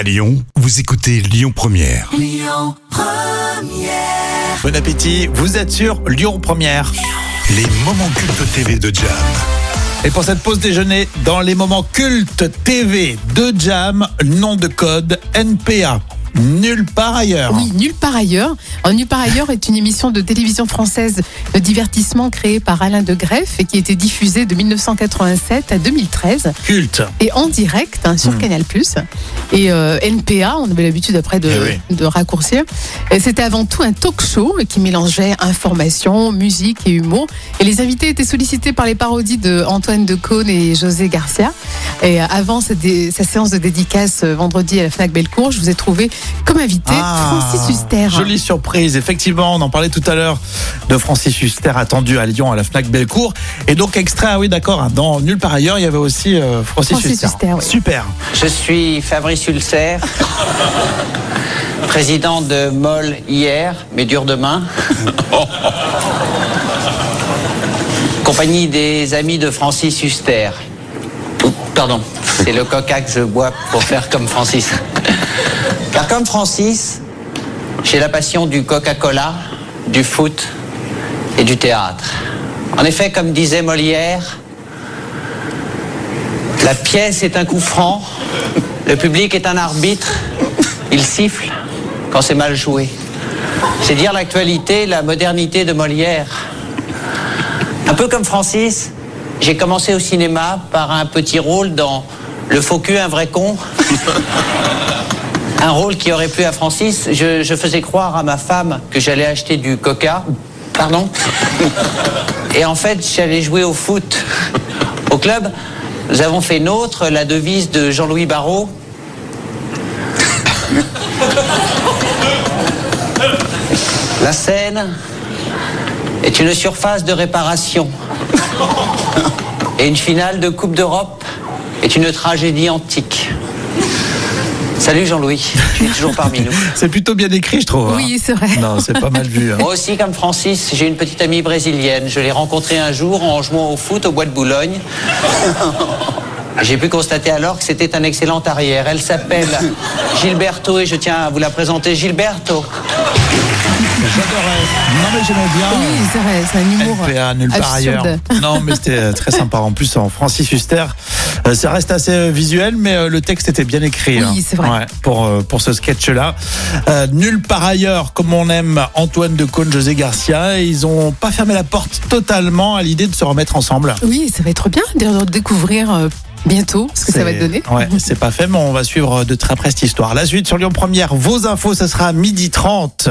À Lyon, vous écoutez Lyon Première. Bon appétit, vous êtes sur Lyon Première. Les moments cultes TV de Jam. Et pour cette pause déjeuner, dans les moments cultes TV de Jam, nom de code NPA. Nulle part ailleurs. Oui, Nulle part ailleurs. En Nulle part ailleurs est une émission de télévision française de divertissement créée par Alain de Greff et qui a été diffusée de 1987 à 2013 Culte. et en direct hein, sur Canal+. Et euh, NPA, on avait l'habitude après de, Eh de raccourcir. Et C'était avant tout un talk show qui mélangeait information, musique et humour. Et les invités étaient sollicités par les parodies de Antoine Decaune et José Garcia. Et avant cette dé- sa séance de dédicace euh, vendredi à la Fnac Bellecour, je vous ai trouvé comme invité Francis Huster. Ah, Jolie surprise, effectivement, on en parlait tout à l'heure de Francis Huster attendu à Lyon à la Fnac Bellecour. Et donc extrait, ah oui d'accord, dans Nulle part ailleurs, il y avait aussi euh, Francis, Francis Huster. Huster, oui. Super. Je suis Fabrice Ulcer, président de MOL hier, mais dur demain. Compagnie des amis de Francis Huster. Oups, Pardon, c'est le coca que je bois pour faire comme Francis. Comme Francis, j'ai la passion du Coca-Cola, du foot et du théâtre. En effet, comme disait Molière, la pièce est un coup franc, le public est un arbitre, il siffle quand c'est mal joué. C'est dire l'actualité, la modernité de Molière. Un peu comme Francis, j'ai commencé au cinéma par un petit rôle dans Le faux cul, un vrai con. Rôle qui aurait plu à Francis. Je, je faisais croire à ma femme que j'allais acheter du coca. Pardon Et en fait, j'allais jouer au foot. Au club, nous avons fait nôtre la devise de Jean-Louis Barrault. La scène est une surface de réparation. Et une finale de Coupe d'Europe est une tragédie antique. Salut Jean-Louis, tu es toujours parmi nous. C'est plutôt bien écrit, je trouve. hein. Oui, c'est vrai. Non, c'est pas mal vu. hein. Moi aussi, comme Francis, j'ai une petite amie brésilienne. Je l'ai rencontrée un jour en jouant au foot au bois de Boulogne. J'ai pu constater alors que c'était un excellent arrière. Elle s'appelle Gilberto et je tiens à vous la présenter. Gilberto. J'adorais. Non mais j'aimais bien. Oui, c'est vrai, c'est un humour NPA, nulle part absurde. ailleurs. Non, mais c'était euh, très sympa. En plus, en Francis Huster, euh, ça reste assez euh, visuel, mais le texte était bien écrit. Oui, hein. c'est vrai. Ouais, pour, pour ce sketch-là. Euh, nulle part ailleurs, comme on aime Antoine de Caunes, José Garcia, ils ont pas fermé la porte totalement à l'idée de se remettre ensemble. Oui, ça va être bien de découvrir bientôt ce que ça va te donner. Ouais, c'est pas fait, mais on va suivre de très près cette histoire. La suite sur Lyon Première, vos infos, ce sera à midi 30.